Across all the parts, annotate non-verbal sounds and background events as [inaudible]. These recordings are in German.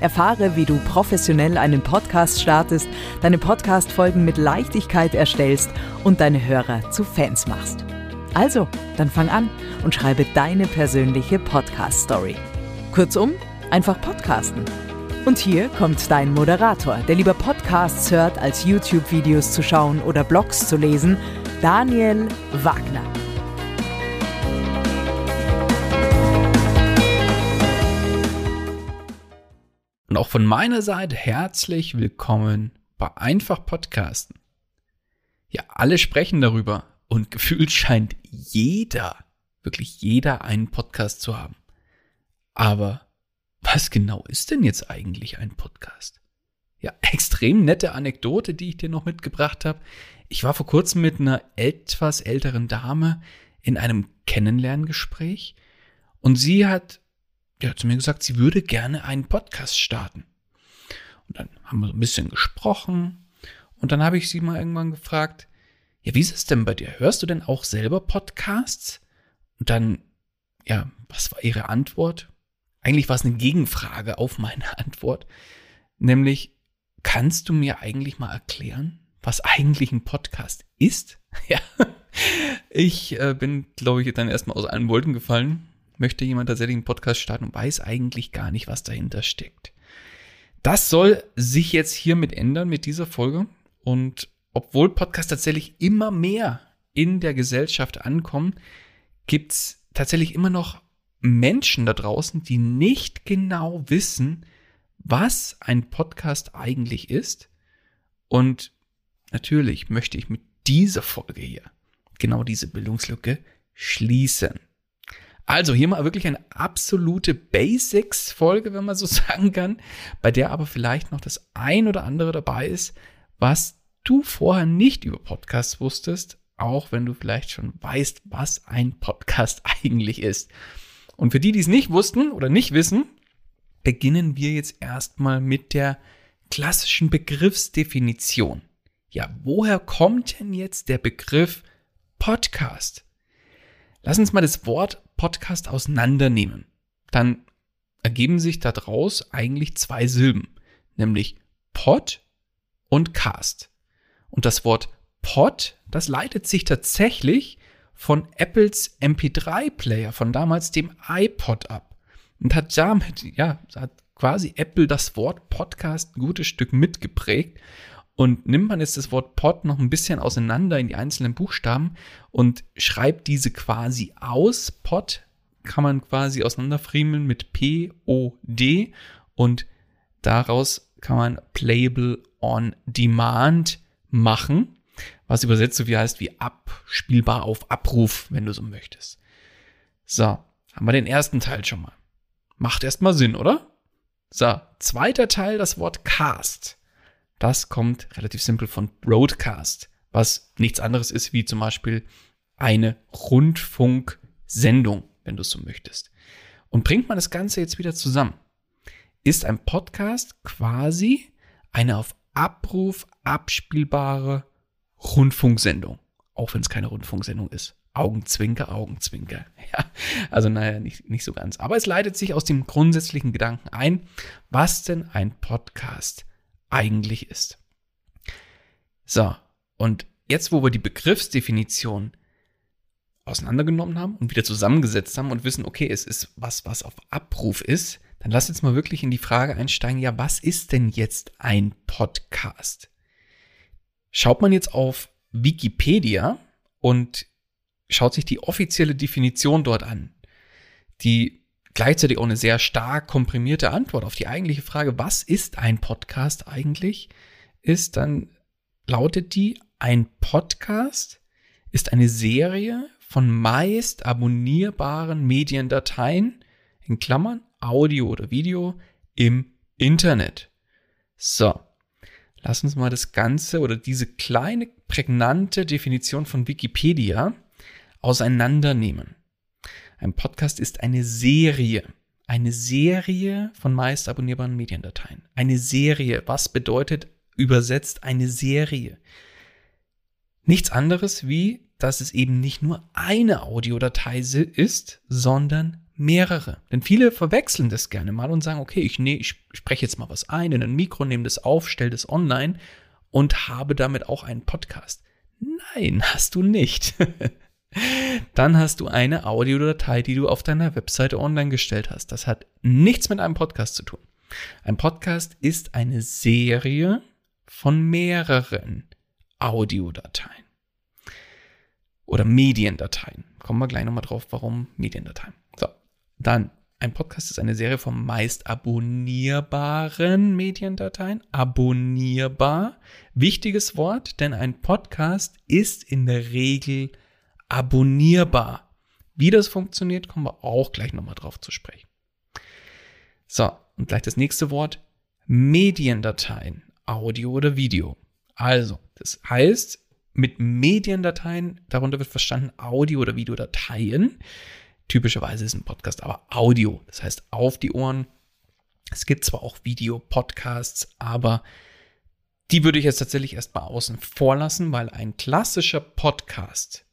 Erfahre, wie du professionell einen Podcast startest, deine Podcast-Folgen mit Leichtigkeit erstellst und deine Hörer zu Fans machst. Also, dann fang an und schreibe deine persönliche Podcast-Story. Kurzum, einfach podcasten. Und hier kommt dein Moderator, der lieber Podcasts hört, als YouTube-Videos zu schauen oder Blogs zu lesen, Daniel Wagner. Und auch von meiner Seite herzlich willkommen bei Einfach Podcasten. Ja, alle sprechen darüber und [laughs] gefühlt scheint jeder, wirklich jeder einen Podcast zu haben. Aber was genau ist denn jetzt eigentlich ein Podcast? Ja, [laughs] extrem nette Anekdote, die ich dir noch mitgebracht habe. Ich war vor kurzem mit einer etwas älteren Dame in einem Kennenlerngespräch und sie hat ja, zu mir gesagt, sie würde gerne einen Podcast starten. Und dann haben wir so ein bisschen gesprochen. Und dann habe ich sie mal irgendwann gefragt, ja, wie ist es denn bei dir? Hörst du denn auch selber Podcasts? Und dann, ja, was war ihre Antwort? Eigentlich war es eine Gegenfrage auf meine [laughs] Antwort. Nämlich, kannst du mir eigentlich mal erklären, was eigentlich ein Podcast ist? [laughs] Ja, ich äh, bin, glaube ich, dann erstmal aus allen Wolken gefallen möchte jemand tatsächlich einen Podcast starten und weiß eigentlich gar nicht, was dahinter steckt. Das soll sich jetzt hiermit ändern mit dieser Folge. Und obwohl Podcasts tatsächlich immer mehr in der Gesellschaft ankommen, gibt es tatsächlich immer noch Menschen da draußen, die nicht genau wissen, was ein Podcast eigentlich ist. Und natürlich möchte ich mit dieser Folge hier genau diese Bildungslücke schließen. Also hier mal wirklich eine absolute Basics-Folge, wenn man so [laughs] sagen kann, bei der aber vielleicht noch das ein oder andere dabei ist, was du vorher nicht über Podcasts wusstest, auch wenn du vielleicht schon weißt, was ein Podcast [laughs] eigentlich ist. Und für die, die es nicht wussten oder nicht wissen, beginnen wir jetzt erstmal mit der klassischen Begriffsdefinition. Ja, woher kommt denn jetzt der Begriff Podcast? Lass uns mal das Wort Podcast auseinandernehmen. Dann ergeben sich daraus eigentlich zwei Silben, nämlich Pod und Cast. Und das Wort Pod, das leitet sich tatsächlich von Apples MP3-Player, von damals dem iPod ab. Und hat damit, ja, hat quasi Apple das Wort Podcast ein gutes Stück mitgeprägt und nimmt man jetzt das Wort Pod noch ein bisschen auseinander in die einzelnen Buchstaben und schreibt diese quasi aus. Pod kann man quasi auseinanderfriemeln mit P, O, D und daraus kann man Playable on Demand machen, was übersetzt so wie heißt wie abspielbar auf Abruf, wenn du so möchtest. So, haben wir den ersten Teil schon mal. Macht erstmal Sinn, oder? So, zweiter Teil, das Wort Cast. Das kommt relativ simpel von Broadcast, was nichts anderes ist wie zum Beispiel eine Rundfunksendung, wenn du es so möchtest. Und bringt man das Ganze jetzt wieder zusammen, ist ein Podcast quasi eine auf Abruf abspielbare Rundfunksendung, auch wenn es keine Rundfunksendung ist. Augenzwinker, Augenzwinker. [laughs] Ja, also naja, nicht, nicht so ganz. Aber es leitet sich aus dem grundsätzlichen Gedanken ein, was denn ein Podcast eigentlich ist. So, und jetzt, wo wir die Begriffsdefinition auseinandergenommen haben und wieder zusammengesetzt haben und wissen, okay, es ist was, was auf Abruf ist, dann lass jetzt mal wirklich in die Frage einsteigen, ja, was ist denn jetzt ein Podcast? Schaut man jetzt auf Wikipedia und schaut sich die offizielle Definition dort an, die gleichzeitig auch eine sehr stark komprimierte Antwort auf die eigentliche Frage, was ist ein Podcast eigentlich, ist, dann lautet die, ein Podcast ist eine Serie von meist abonnierbaren Mediendateien, in Klammern Audio oder Video, im Internet. So, lass uns mal das Ganze oder diese kleine prägnante Definition von Wikipedia auseinandernehmen. Ein Podcast ist eine Serie. Eine Serie von meist abonnierbaren Mediendateien. Eine Serie. Was bedeutet übersetzt eine Serie? Nichts anderes wie, dass es eben nicht nur eine Audiodatei ist, sondern mehrere. Denn viele verwechseln das gerne mal und sagen, okay, ich, ne, ich spreche jetzt mal was ein in ein Mikro, nehme das auf, stelle das online und habe damit auch einen Podcast. Nein, hast du nicht. [laughs] Dann hast du eine Audiodatei, die du auf deiner Webseite online gestellt hast. Das hat nichts mit einem Podcast zu tun. Ein Podcast ist eine Serie von mehreren Audiodateien oder Mediendateien. Kommen wir gleich nochmal drauf, warum Mediendateien. So, dann ein Podcast ist eine Serie von meist abonnierbaren Mediendateien. Abonnierbar. Wichtiges Wort, denn ein Podcast ist in der Regel abonnierbar. Wie das funktioniert, kommen wir auch gleich nochmal drauf zu sprechen. So, und gleich das nächste Wort. Mediendateien. Audio oder Video. Also, das heißt, mit Mediendateien, darunter wird verstanden Audio- oder Videodateien. Typischerweise ist ein Podcast aber Audio, das heißt auf die Ohren. Es gibt zwar auch Video-Podcasts, aber die würde ich jetzt tatsächlich erstmal außen vor lassen, weil ein klassischer Podcast,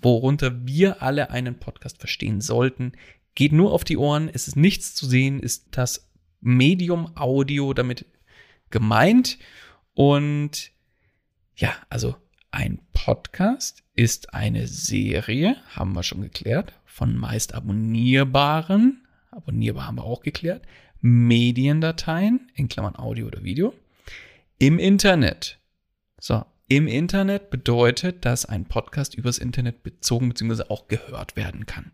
worunter wir alle einen Podcast verstehen sollten, geht nur auf die Ohren. Es ist nichts zu sehen, ist das Medium Audio damit gemeint. Und ja, also ein Podcast ist eine Serie, haben wir schon geklärt, von meist abonnierbaren, abonnierbar haben wir auch geklärt, Mediendateien, in Klammern Audio oder Video, im Internet. So, im Internet bedeutet, dass ein Podcast übers Internet bezogen bzw. auch gehört werden kann.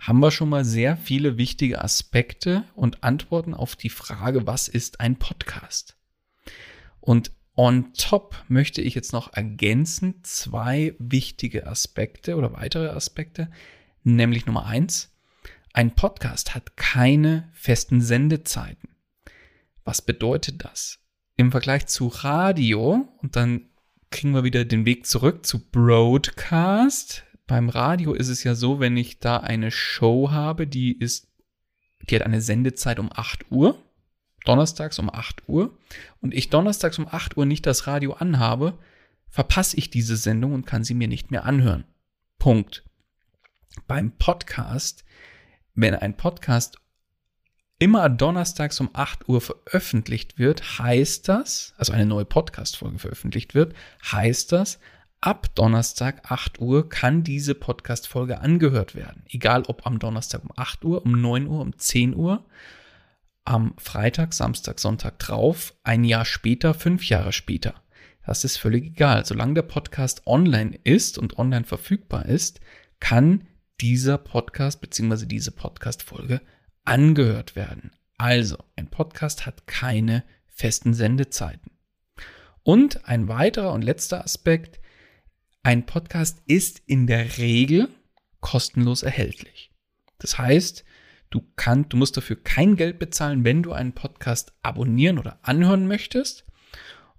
Haben wir schon mal sehr viele wichtige Aspekte und Antworten auf die Frage, was ist ein Podcast? Und On top möchte ich jetzt noch ergänzen zwei wichtige Aspekte oder weitere Aspekte, nämlich Nummer eins. Ein Podcast hat keine festen Sendezeiten. Was bedeutet das? Im Vergleich zu Radio, und dann kriegen wir wieder den Weg zurück zu Broadcast. Beim Radio ist es ja so, wenn ich da eine Show habe, die ist, die hat eine Sendezeit um 8 Uhr donnerstags um 8 Uhr und ich donnerstags um 8 Uhr nicht das Radio anhabe, verpasse ich diese Sendung und kann sie mir nicht mehr anhören. Punkt. Beim Podcast, wenn ein Podcast immer donnerstags um 8 Uhr veröffentlicht wird, heißt das, also eine neue Podcast-Folge veröffentlicht wird, heißt das, ab Donnerstag 8 Uhr kann diese Podcast-Folge angehört werden. Egal ob am Donnerstag um 8 Uhr, um 9 Uhr, um 10 Uhr am Freitag, Samstag, Sonntag drauf, ein Jahr später, fünf Jahre später. Das ist völlig egal. Solange der Podcast online ist und online verfügbar ist, kann dieser Podcast bzw. diese Podcast-Folge angehört werden. Also, ein Podcast hat keine festen Sendezeiten. Und ein weiterer und letzter Aspekt, ein Podcast ist in der Regel kostenlos erhältlich. Das heißt, Du kannst, du musst dafür kein Geld bezahlen, wenn du einen Podcast abonnieren oder anhören möchtest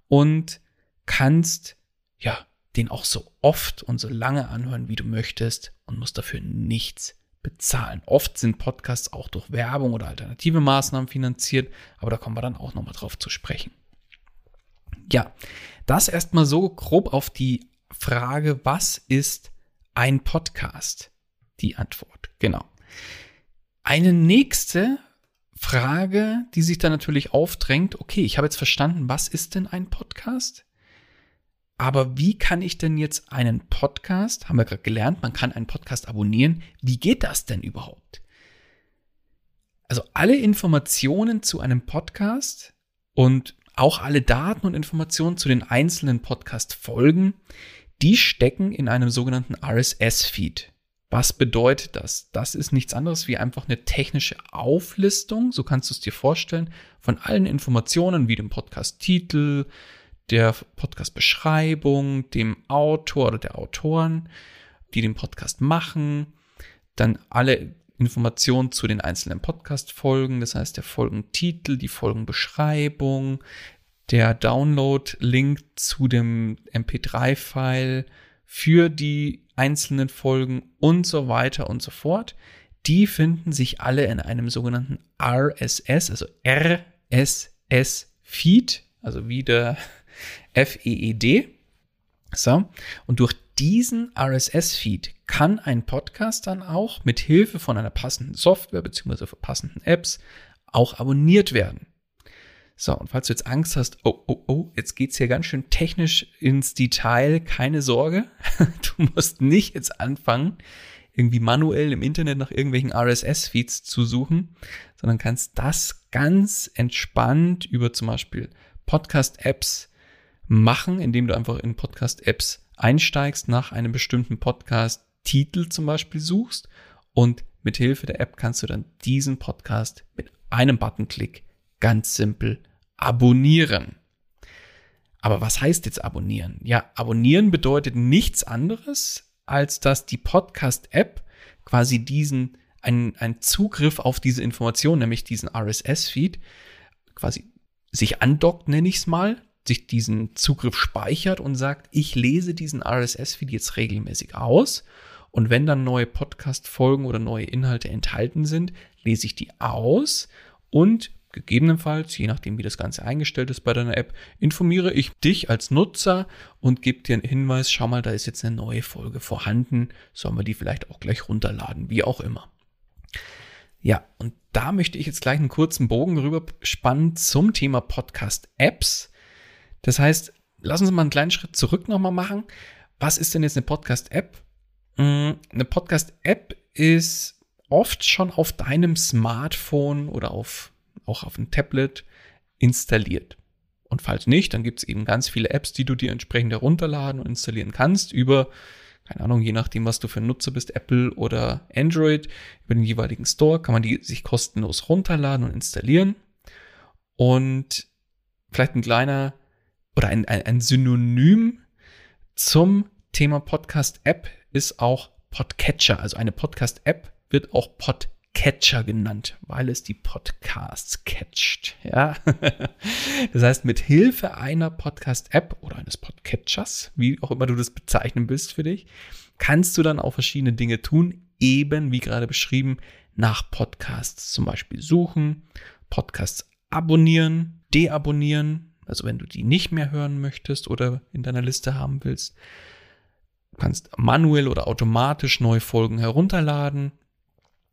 und kannst, ja, den auch so oft und so lange anhören, wie du möchtest und musst dafür nichts bezahlen. Oft sind Podcasts auch durch Werbung oder alternative Maßnahmen finanziert, aber da kommen wir dann auch nochmal drauf zu sprechen. Ja, das erstmal so grob auf die Frage, was ist ein Podcast? Die Antwort, genau. Eine nächste Frage, die sich dann natürlich aufdrängt, okay, ich habe jetzt verstanden, was ist denn ein Podcast? Aber wie kann ich denn jetzt einen Podcast, haben wir gerade gelernt, man kann einen Podcast abonnieren, wie geht das denn überhaupt? Also alle Informationen zu einem Podcast und auch alle Daten und Informationen zu den einzelnen Podcast-Folgen, die stecken in einem sogenannten RSS-Feed. Was bedeutet das? Das ist nichts anderes wie einfach eine technische Auflistung, so kannst du es dir vorstellen, von allen Informationen wie dem Podcast-Titel, der Podcast-Beschreibung, dem Autor oder der Autoren, die den Podcast machen, dann alle Informationen zu den einzelnen Podcast-Folgen, das heißt der Folgentitel, die Folgenbeschreibung, der Download-Link zu dem MP3-File für die einzelnen Folgen und so weiter und so fort. Die finden sich alle in einem sogenannten RSS, also RSS-Feed, also wie der FEED. So, und durch diesen RSS-Feed kann ein Podcast dann auch mit Hilfe von einer passenden Software bzw. passenden Apps auch abonniert werden. So, und falls du jetzt Angst hast, oh, oh, oh, jetzt geht's hier ganz schön technisch ins Detail, keine Sorge. [laughs] Du musst nicht jetzt anfangen, irgendwie manuell im Internet nach irgendwelchen RSS-Feeds zu suchen, sondern kannst das ganz entspannt über zum Beispiel Podcast-Apps machen, indem du einfach in Podcast-Apps einsteigst, nach einem bestimmten Podcast-Titel zum Beispiel suchst und mit Hilfe der App kannst du dann diesen Podcast mit einem Buttonklick ganz simpel abonnieren. Aber was heißt jetzt abonnieren? Ja, abonnieren bedeutet nichts anderes, als dass die Podcast-App quasi diesen, einen, einen Zugriff auf diese Information, nämlich diesen RSS-Feed, quasi sich andockt, nenne ich es mal, sich diesen Zugriff speichert und sagt, ich lese diesen RSS-Feed jetzt regelmäßig aus. Und wenn dann neue Podcast-Folgen oder neue Inhalte enthalten sind, lese ich die aus und gegebenenfalls, je nachdem wie das Ganze eingestellt ist bei deiner App, informiere ich dich als Nutzer und gebe dir einen Hinweis, schau mal, da ist jetzt eine neue Folge vorhanden, sollen wir die vielleicht auch gleich runterladen, wie auch immer. Ja, und da möchte ich jetzt gleich einen kurzen Bogen rüberspannen zum Thema Podcast-Apps. Das heißt, lass uns mal einen kleinen Schritt zurück nochmal machen. Was ist denn jetzt eine Podcast-App? Hm, eine Podcast-App ist oft schon auf deinem Smartphone oder auf, auch auf einem Tablet installiert. Und falls nicht, dann gibt es eben ganz viele Apps, die du dir entsprechend herunterladen und installieren kannst über, keine Ahnung, je nachdem, was du für ein Nutzer bist, Apple oder Android, über den jeweiligen Store kann man die sich kostenlos runterladen und installieren. Und vielleicht ein kleiner oder ein, ein, ein Synonym zum Thema Podcast-App ist auch Podcatcher. Also eine Podcast-App wird auch Podcatcher genannt, weil es die Podcasts catcht. Ja, [laughs] das heißt, mit Hilfe einer Podcast-App oder eines Podcatchers, wie auch immer du das bezeichnen willst für dich, kannst du dann auch verschiedene Dinge tun, eben wie gerade beschrieben, nach Podcasts zum Beispiel suchen, Podcasts abonnieren, deabonnieren, also wenn du die nicht mehr hören möchtest oder in deiner Liste haben willst, kannst manuell oder automatisch neue Folgen herunterladen.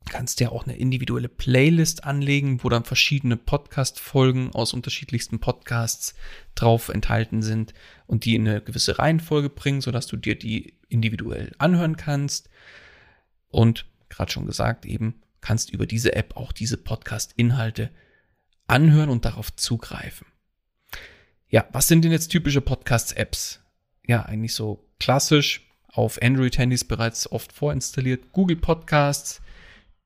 Kannst dir auch eine individuelle Playlist anlegen, wo dann verschiedene Podcast-Folgen aus unterschiedlichsten Podcasts drauf enthalten sind und die in eine gewisse Reihenfolge bringen, sodass du dir die individuell anhören kannst. Und gerade schon gesagt, eben kannst über diese App auch diese Podcast-Inhalte anhören und darauf zugreifen. Ja, was sind denn jetzt typische Podcasts-Apps? Ja, eigentlich so klassisch auf Android-Handys bereits oft vorinstalliert. Google Podcasts,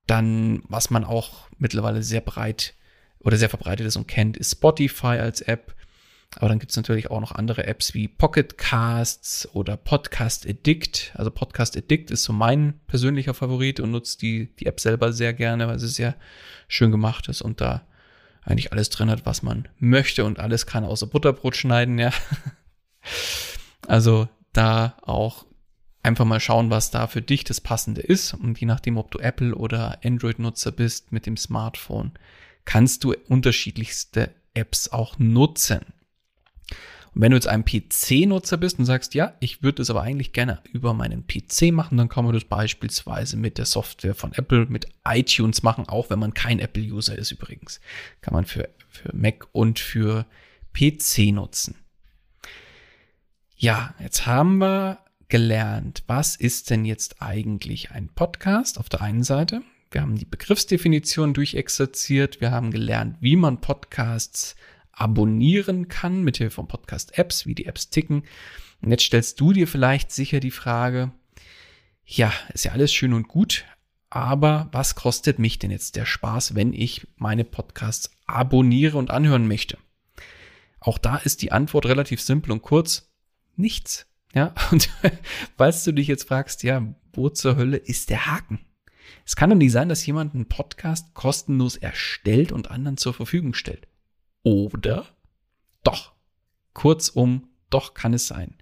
dann, was man auch mittlerweile sehr breit oder sehr verbreitet ist und kennt, ist Spotify als App. Aber dann gibt es natürlich auch noch andere Apps wie Pocket Casts oder Podcast Addict. Also Podcast Addict ist so mein persönlicher Favorit und nutzt die, die App selber sehr gerne, weil sie sehr schön gemacht ist und da eigentlich alles drin hat, was man möchte und alles kann außer Butterbrot schneiden, ja. [laughs] Also da auch einfach mal schauen, was da für dich das Passende ist. Und je nachdem, ob du Apple oder Android-Nutzer bist mit dem Smartphone, kannst du unterschiedlichste Apps auch nutzen. Und wenn du jetzt ein PC-Nutzer bist und sagst, ja, ich würde es aber eigentlich gerne über meinen PC machen, dann kann man das beispielsweise mit der Software von Apple, mit iTunes machen, auch wenn man kein Apple-User ist übrigens. Kann man für, für Mac und für PC nutzen. Ja, jetzt haben wir gelernt, was ist denn jetzt eigentlich ein Podcast auf der einen Seite. Wir haben die Begriffsdefinition durchexerziert. Wir haben gelernt, wie man Podcasts abonnieren kann mit Hilfe von Podcast-Apps, wie die Apps ticken. Und jetzt stellst du dir vielleicht sicher die Frage, ja, ist ja alles schön und gut, aber was kostet mich denn jetzt der Spaß, wenn ich meine Podcasts abonniere und anhören möchte? Auch da ist die Antwort relativ simpel und kurz. Nichts. Ja, [laughs] und falls du dich jetzt fragst, ja, wo zur Hölle ist der Haken? Es kann doch nicht sein, dass jemand einen Podcast kostenlos erstellt und anderen zur Verfügung stellt. Oder doch. Kurzum, doch kann es sein.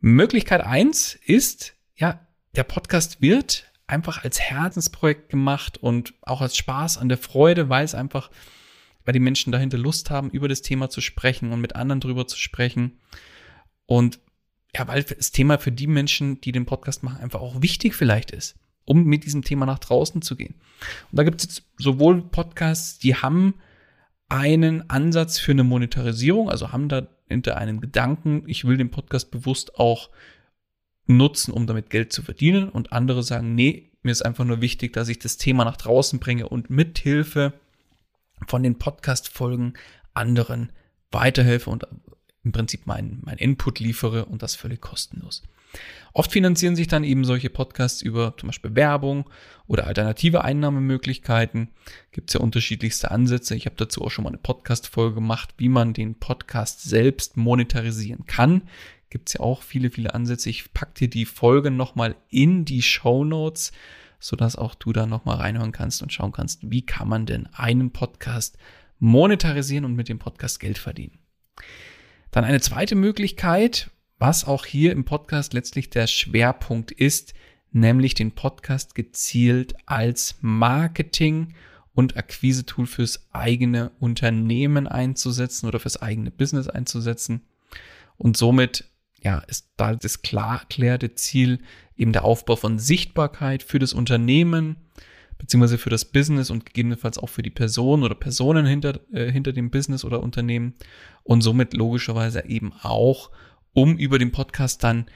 Möglichkeit eins ist, ja, der Podcast wird einfach als Herzensprojekt gemacht und auch als Spaß an der Freude, weil es einfach, weil die Menschen dahinter Lust haben, über das Thema zu sprechen und mit anderen drüber zu sprechen. Und ja, weil das Thema für die Menschen, die den Podcast machen, einfach auch wichtig vielleicht ist, um mit diesem Thema nach draußen zu gehen. Und da gibt es jetzt sowohl Podcasts, die haben einen Ansatz für eine Monetarisierung, also haben dahinter einen Gedanken, ich will den Podcast bewusst auch nutzen, um damit Geld zu verdienen. Und andere sagen, nee, mir ist einfach nur wichtig, dass ich das Thema nach draußen bringe und mithilfe von den Podcast-Folgen anderen weiterhelfe und im Prinzip mein, mein Input liefere und das völlig kostenlos. Oft finanzieren sich dann eben solche Podcasts über zum Beispiel Werbung oder alternative Einnahmemöglichkeiten. Gibt es ja unterschiedlichste Ansätze. Ich habe dazu auch schon mal eine Podcast-Folge gemacht, wie man den Podcast selbst monetarisieren kann. Gibt es ja auch viele, viele Ansätze. Ich packe dir die Folge nochmal in die Show Notes, sodass auch du da nochmal reinhören kannst und schauen kannst, wie kann man denn einen Podcast monetarisieren und mit dem Podcast Geld verdienen. Dann eine zweite Möglichkeit, was auch hier im Podcast letztlich der Schwerpunkt ist, nämlich den Podcast gezielt als Marketing und Akquise-Tool fürs eigene Unternehmen einzusetzen oder fürs eigene Business einzusetzen. Und somit ja, ist da das klar erklärte Ziel eben der Aufbau von Sichtbarkeit für das Unternehmen beziehungsweise für das Business und gegebenenfalls auch für die Person oder Personen hinter, äh, hinter dem Business oder Unternehmen und somit logischerweise eben auch um über den Podcast dann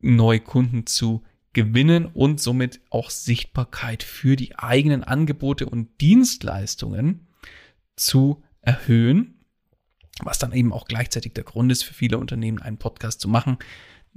neue Kunden zu gewinnen und somit auch Sichtbarkeit für die eigenen Angebote und Dienstleistungen zu erhöhen, was dann eben auch gleichzeitig der Grund ist für viele Unternehmen, einen Podcast zu machen,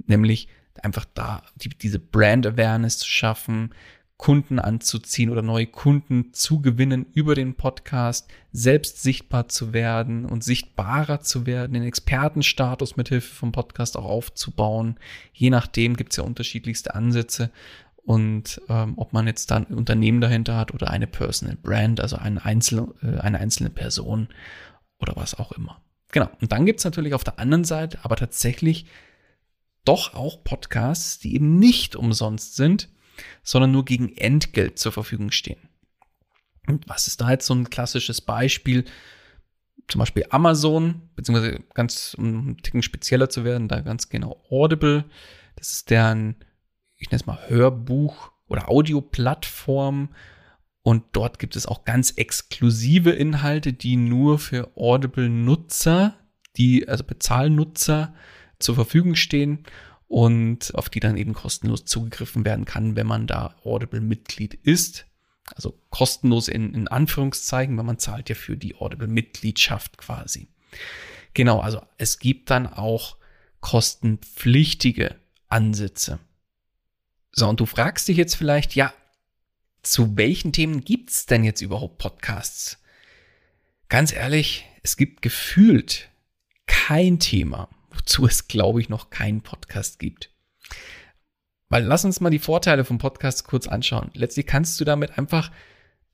nämlich einfach da die, diese Brand Awareness zu schaffen, Kunden anzuziehen oder neue Kunden zu gewinnen über den Podcast, selbst sichtbar zu werden und sichtbarer zu werden, den Expertenstatus mithilfe vom Podcast auch aufzubauen. Je nachdem gibt es ja unterschiedlichste Ansätze und ähm, ob man jetzt dann ein Unternehmen dahinter hat oder eine Personal Brand, also eine einzelne, äh, eine einzelne Person oder was auch immer. Genau. Und dann gibt es natürlich auf der anderen Seite aber tatsächlich doch auch Podcasts, die eben nicht umsonst sind sondern nur gegen Entgelt zur Verfügung stehen. Und was ist da jetzt so ein klassisches Beispiel? Zum Beispiel Amazon, beziehungsweise ganz, um einen Ticken spezieller zu werden, da ganz genau Audible. Das ist deren, ich nenne es mal Hörbuch oder Audioplattform. Und dort gibt es auch ganz exklusive Inhalte, die nur für Audible-Nutzer, die, also Bezahlnutzer zur Verfügung stehen und auf die dann eben kostenlos zugegriffen werden kann, wenn man da Audible-Mitglied ist. Also kostenlos in, in Anführungszeichen, weil man zahlt ja für die Audible-Mitgliedschaft quasi. Genau, also es gibt dann auch kostenpflichtige Ansätze. So, und du fragst dich jetzt vielleicht, ja, zu welchen Themen gibt's denn jetzt überhaupt Podcasts? Ganz ehrlich, es gibt gefühlt kein Thema, wozu es, glaube ich, noch keinen Podcast gibt. Weil lass uns mal die Vorteile vom Podcast kurz anschauen. Letztlich kannst du damit einfach,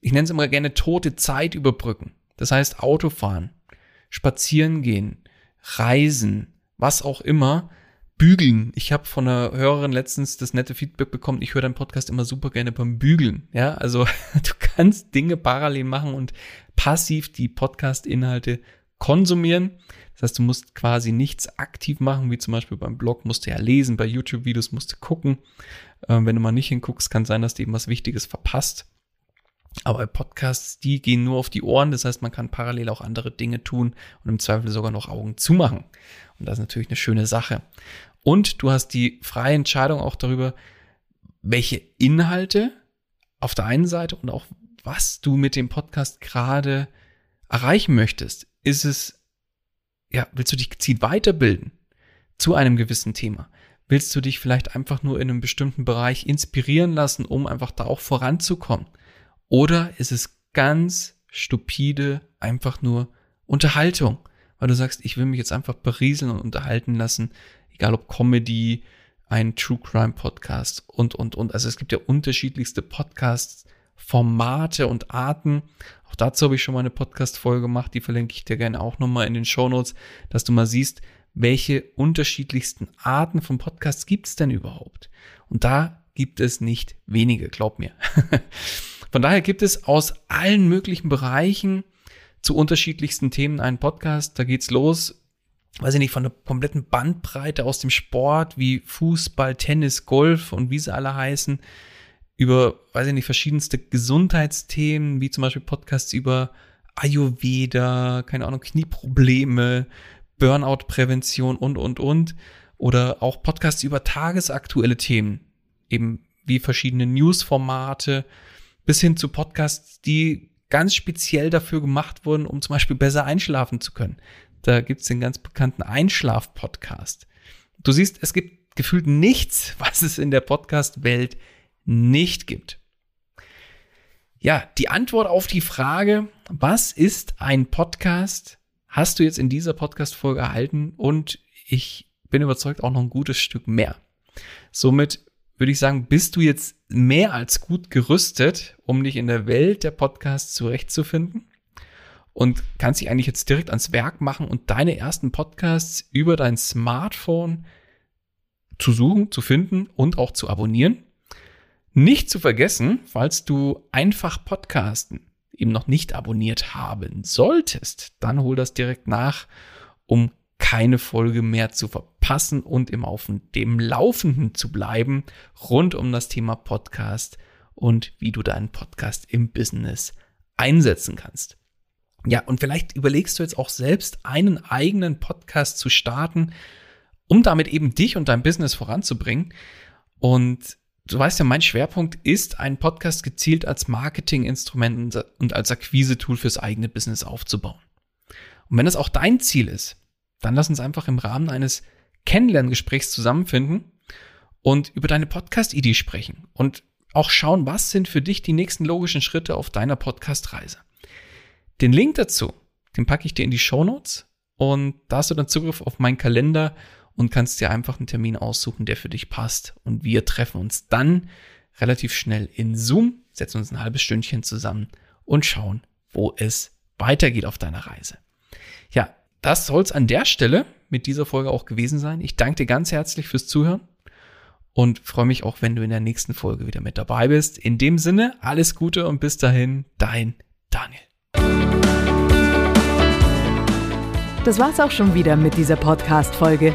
ich nenne es immer gerne tote Zeit überbrücken. Das heißt Autofahren, spazieren gehen, reisen, was auch immer, bügeln. Ich habe von einer Hörerin letztens das nette Feedback bekommen, ich höre deinen Podcast immer super gerne beim Bügeln. Ja, also [laughs] du kannst Dinge parallel machen und passiv die Podcast-Inhalte konsumieren. Das heißt, du musst quasi nichts aktiv machen, wie zum Beispiel beim Blog musst du ja lesen, bei YouTube-Videos musst du gucken. Ähm, wenn du mal nicht hinguckst, kann sein, dass du eben was Wichtiges verpasst. Aber Podcasts, die gehen nur auf die Ohren. Das heißt, man kann parallel auch andere Dinge tun und im Zweifel sogar noch Augen zumachen. Und das ist natürlich eine schöne Sache. Und du hast die freie Entscheidung auch darüber, welche Inhalte auf der einen Seite und auch was du mit dem Podcast gerade erreichen möchtest. Ist es, ja, willst du dich gezielt weiterbilden zu einem gewissen Thema? Willst du dich vielleicht einfach nur in einem bestimmten Bereich inspirieren lassen, um einfach da auch voranzukommen? Oder ist es ganz stupide, einfach nur Unterhaltung? Weil du sagst, ich will mich jetzt einfach berieseln und unterhalten lassen, egal ob Comedy, ein True Crime Podcast und, und, und. Also es gibt ja unterschiedlichste Podcasts, Formate und Arten. Auch dazu habe ich schon mal eine Podcast-Folge gemacht, die verlinke ich dir gerne auch nochmal in den Show Notes, dass du mal siehst, welche unterschiedlichsten Arten von Podcasts gibt es denn überhaupt? Und da gibt es nicht wenige, glaub mir. [laughs] Von daher gibt es aus allen möglichen Bereichen zu unterschiedlichsten Themen einen Podcast. Da geht's los, weiß ich nicht, von der kompletten Bandbreite aus dem Sport wie Fußball, Tennis, Golf und wie sie alle heißen, über, weiß ich nicht, verschiedenste Gesundheitsthemen, wie zum Beispiel Podcasts über Ayurveda, keine Ahnung, Knieprobleme, Burnout-Prävention und, und, und. Oder auch Podcasts über tagesaktuelle Themen, eben wie verschiedene Newsformate, bis hin zu Podcasts, die ganz speziell dafür gemacht wurden, um zum Beispiel besser einschlafen zu können. Da gibt's den ganz bekannten Einschlaf-Podcast. Du siehst, es gibt gefühlt nichts, [laughs] was es in der Podcast-Welt nicht gibt. Ja, die Antwort auf die Frage, was ist ein Podcast, hast du jetzt in dieser Podcast-Folge erhalten und ich bin überzeugt auch noch ein gutes Stück mehr. Somit würde ich sagen, bist du jetzt mehr als gut gerüstet, um dich in der Welt der Podcasts zurechtzufinden und kannst dich eigentlich jetzt direkt ans Werk machen und deine ersten Podcasts über dein Smartphone zu suchen, zu finden und auch zu abonnieren. Nicht zu vergessen, falls du einfach Podcasten eben noch nicht abonniert haben solltest, dann hol das direkt nach, um keine Folge mehr zu verpassen und im auf dem Laufenden zu bleiben rund um das Thema Podcast und wie du deinen Podcast im Business einsetzen kannst. Ja, und vielleicht überlegst du jetzt auch selbst einen eigenen Podcast zu starten, um damit eben dich und dein Business voranzubringen. Und du weißt ja, mein Schwerpunkt ist, einen Podcast gezielt als Marketinginstrument und als Akquise-Tool fürs eigene Business aufzubauen. Und wenn das auch dein Ziel ist, dann lass uns einfach im Rahmen eines Kennenlerngesprächs zusammenfinden und über deine Podcast-Idee sprechen und auch schauen, was sind für dich die nächsten logischen Schritte auf deiner Podcast-Reise. Den Link dazu, den packe ich dir in die Show Notes und da hast du dann Zugriff auf meinen Kalender und kannst dir einfach einen Termin aussuchen, der für dich passt. Und wir treffen uns dann relativ schnell in Zoom, setzen uns ein halbes Stündchen zusammen und schauen, wo es weitergeht auf deiner Reise. Ja, das soll es an der Stelle mit dieser Folge auch gewesen sein. Ich danke dir ganz herzlich fürs Zuhören und freue mich auch, wenn du in der nächsten Folge wieder mit dabei bist. In dem Sinne, alles Gute und bis dahin, dein Daniel. Das war's auch schon wieder mit dieser Podcast-Folge.